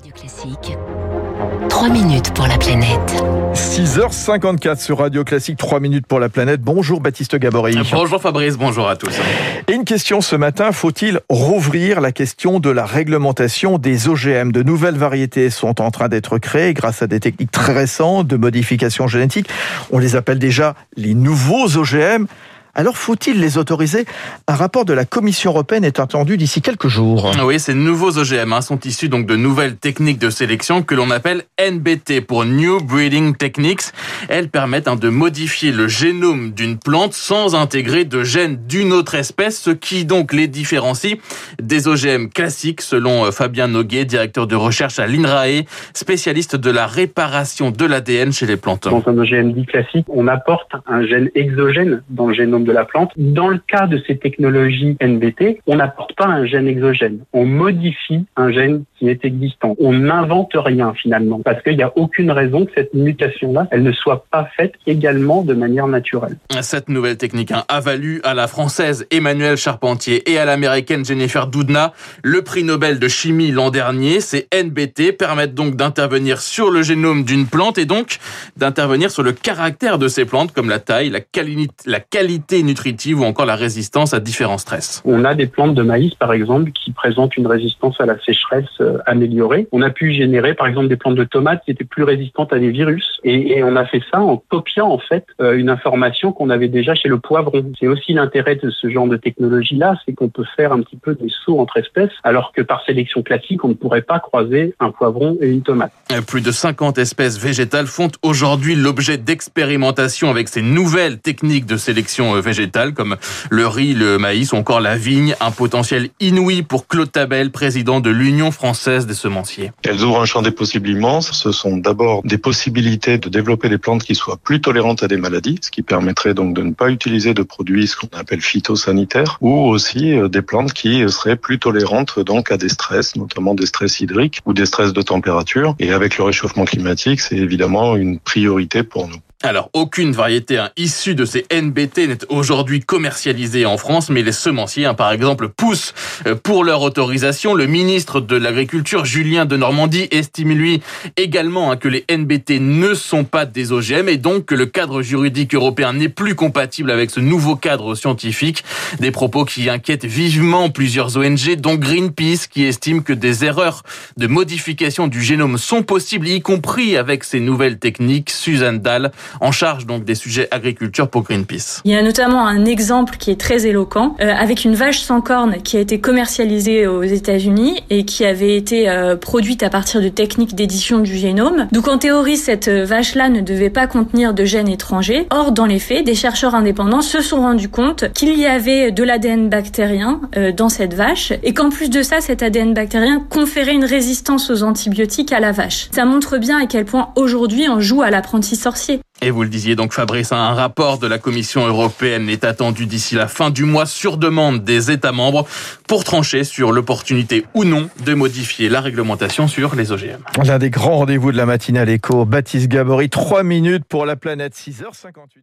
Radio Classique, 3 minutes pour la planète. 6h54 sur Radio Classique, 3 minutes pour la planète. Bonjour Baptiste Gabory. Bonjour Fabrice, bonjour à tous. Et une question ce matin, faut-il rouvrir la question de la réglementation des OGM De nouvelles variétés sont en train d'être créées grâce à des techniques très récentes de modification génétique. On les appelle déjà les nouveaux OGM. Alors faut-il les autoriser? Un rapport de la Commission européenne est attendu d'ici quelques jours. Oui, ces nouveaux OGM hein, sont issus donc de nouvelles techniques de sélection que l'on appelle NBT pour New Breeding Techniques. Elles permettent hein, de modifier le génome d'une plante sans intégrer de gènes d'une autre espèce, ce qui donc les différencie des OGM classiques, selon euh, Fabien Noguet, directeur de recherche à l'INRAE, spécialiste de la réparation de l'ADN chez les plantes. Dans un OGM dit classique, on apporte un gène exogène dans le génome de la plante. Dans le cas de ces technologies NBT, on n'apporte pas un gène exogène. On modifie un gène qui est existant. On n'invente rien finalement parce qu'il n'y a aucune raison que cette mutation-là, elle ne soit pas faite également de manière naturelle. Cette nouvelle technique hein, a valu à la française Emmanuelle Charpentier et à l'américaine Jennifer Doudna le prix Nobel de chimie l'an dernier. Ces NBT permettent donc d'intervenir sur le génome d'une plante et donc d'intervenir sur le caractère de ces plantes comme la taille, la, quali la qualité nutritive ou encore la résistance à différents stress. On a des plantes de maïs, par exemple, qui présentent une résistance à la sécheresse euh, améliorée. On a pu générer, par exemple, des plantes de tomates qui étaient plus résistantes à des virus. Et, on a fait ça en copiant, en fait, euh, une information qu'on avait déjà chez le poivron. C'est aussi l'intérêt de ce genre de technologie-là, c'est qu'on peut faire un petit peu des sauts entre espèces, alors que par sélection classique, on ne pourrait pas croiser un poivron et une tomate. Euh, plus de 50 espèces végétales font aujourd'hui l'objet d'expérimentation avec ces nouvelles techniques de sélection végétales comme le riz, le maïs ou encore la vigne. Un potentiel inouï pour Claude Tabel, président de l'Union française Elles ouvrent un champ des possibles immenses. Ce sont d'abord des possibilités de développer des plantes qui soient plus tolérantes à des maladies, ce qui permettrait donc de ne pas utiliser de produits ce qu'on appelle phytosanitaires, ou aussi euh, des plantes qui seraient plus tolérantes donc à des stress, notamment des stress hydriques ou des stress de température. Et avec le réchauffement climatique, c'est évidemment une priorité pour nous. Alors, aucune variété hein, issue de ces NBT n'est aujourd'hui commercialisée en France, mais les semenciers, hein, par exemple, poussent euh, pour leur autorisation. Le ministre de l'Agriculture, Julien de Normandie, estime lui également hein, que les NBT ne sont pas des OGM et donc que le cadre juridique européen n'est plus compatible avec ce nouveau cadre scientifique. Des propos qui inquiètent vivement plusieurs ONG, dont Greenpeace, qui estime que des erreurs de modification du génome sont possibles, y compris avec ces nouvelles techniques. Suzanne Dahl, en charge donc des sujets agriculture pour Greenpeace. Il y a notamment un exemple qui est très éloquent euh, avec une vache sans cornes qui a été commercialisée aux États-Unis et qui avait été euh, produite à partir de techniques d'édition du génome. Donc en théorie, cette vache-là ne devait pas contenir de gènes étrangers. Or, dans les faits, des chercheurs indépendants se sont rendus compte qu'il y avait de l'ADN bactérien euh, dans cette vache et qu'en plus de ça, cet ADN bactérien conférait une résistance aux antibiotiques à la vache. Ça montre bien à quel point aujourd'hui on joue à l'apprenti sorcier. Et vous le disiez donc Fabrice, un rapport de la Commission européenne est attendu d'ici la fin du mois sur demande des États membres pour trancher sur l'opportunité ou non de modifier la réglementation sur les OGM. L'un des grands rendez-vous de la matinale éco, Baptiste Gabory, 3 minutes pour la planète, 6h58.